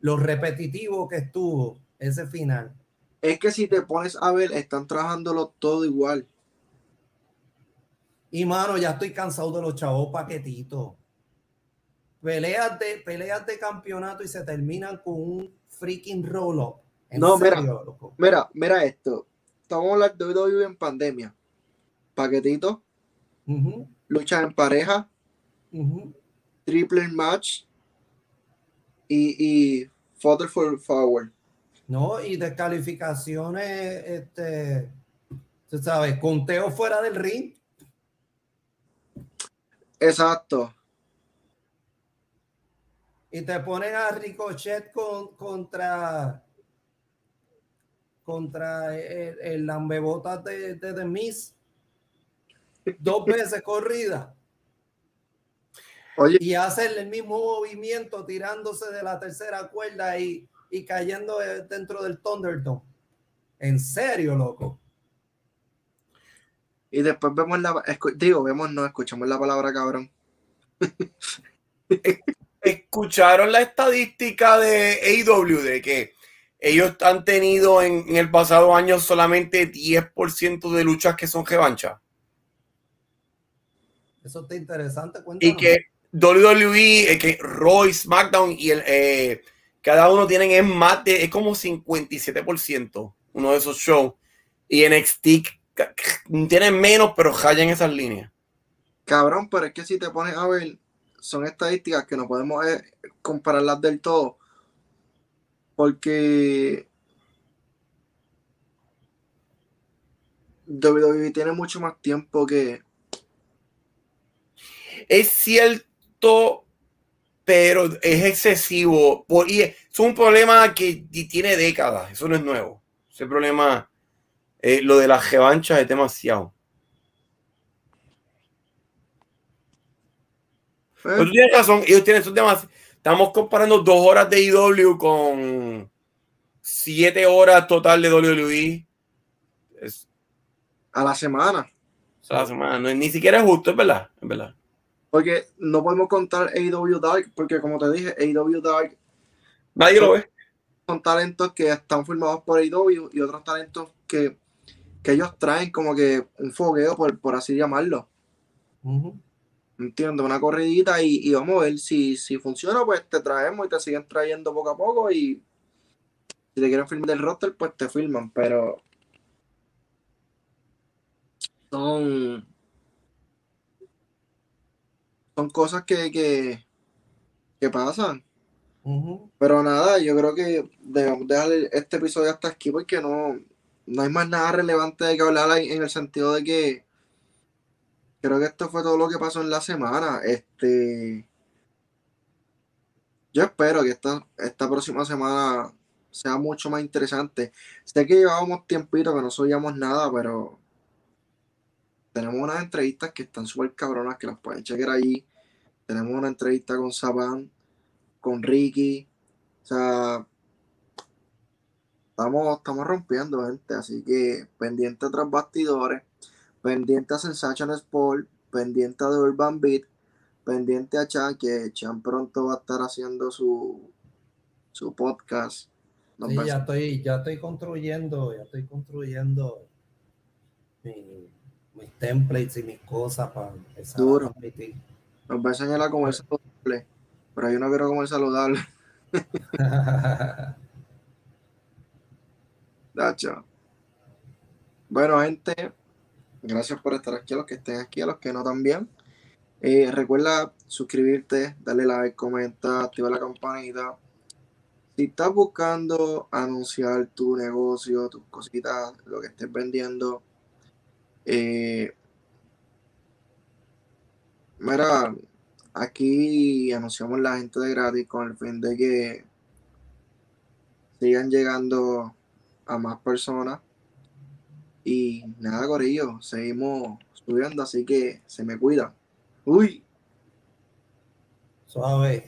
lo repetitivo que estuvo ese final. Es que si te pones a ver, están trabajándolo todo igual. Y mano, ya estoy cansado de los chavos paquetitos. Peleas de, peleas de campeonato y se terminan con un freaking roll-up. No, mira, mira, mira esto. Estamos hablando de WWE en pandemia. Paquetito. lucha en pareja, triple match y, y for forward. No, y descalificaciones, este, tú sabes, conteo fuera del ring. Exacto. Y te ponen a Ricochet con, contra contra el, el lambebotas de, de The Miz dos veces corrida Oye, y hace el mismo movimiento tirándose de la tercera cuerda y, y cayendo eh, dentro del Thunderdome. En serio, loco. Y después vemos la. digo, vemos, no, escuchamos la palabra cabrón. ¿Escucharon la estadística de AEW de que ellos han tenido en, en el pasado año solamente 10% de luchas que son revanchas? Eso está interesante. Y que WWE, eh, que Roy, SmackDown y el eh, cada uno tienen es más de, es como 57% uno de esos shows. Y NXT tienen menos, pero hallan esas líneas. Cabrón, pero es que si te pones a ver, son estadísticas que no podemos eh, compararlas del todo. Porque WWE tiene mucho más tiempo que. Es cierto, pero es excesivo. Por, y es un problema que tiene décadas. Eso no es nuevo. Ese problema, eh, lo de las revanchas es demasiado. Pero eh, tú tienes razón, ellos tienen esos temas. Estamos comparando dos horas de IW con siete horas total de WWE. Es, a la semana. sea, la semana, no ni siquiera es justo, es verdad, es verdad. Porque no podemos contar AEW Dark, porque como te dije, AEW Dark Nadie lo ve. son talentos que están formados por AEW y otros talentos que, que ellos traen como que un fogueo, por, por así llamarlo. Entiendo, una corridita y, y vamos a ver si, si funciona, pues te traemos y te siguen trayendo poco a poco y si te quieren filmar del roster, pues te filman, pero son son cosas que, que, que pasan. Pero nada, yo creo que debemos dejar este episodio hasta aquí porque no, no hay más nada relevante de que hablar ahí en el sentido de que creo que esto fue todo lo que pasó en la semana. Este, yo espero que esta, esta próxima semana sea mucho más interesante. Sé que llevábamos tiempito que no subíamos nada, pero tenemos unas entrevistas que están súper cabronas que las pueden chequear allí. Tenemos una entrevista con Saban, con Ricky. O sea, estamos, estamos rompiendo, gente. Así que pendiente tras bastidores, pendiente a Sensation Sport, pendiente de Urban Beat, pendiente a Chan, que Chan pronto va a estar haciendo su, su podcast. Sí, ya estoy, ya estoy construyendo, ya estoy construyendo mi- mis templates y mis cosas para empezar Duro. a transmitir. nos va a enseñar a comer saludable. Pero yo no quiero comer saludable. Dacho. Bueno, gente, gracias por estar aquí, a los que estén aquí, a los que no también. Eh, recuerda suscribirte, darle like, comenta, activa la campanita. Si estás buscando anunciar tu negocio, tus cositas, lo que estés vendiendo, eh, mira, aquí anunciamos la gente de gratis con el fin de que sigan llegando a más personas. Y nada, Corillo, seguimos subiendo, así que se me cuidan. Uy. Suave.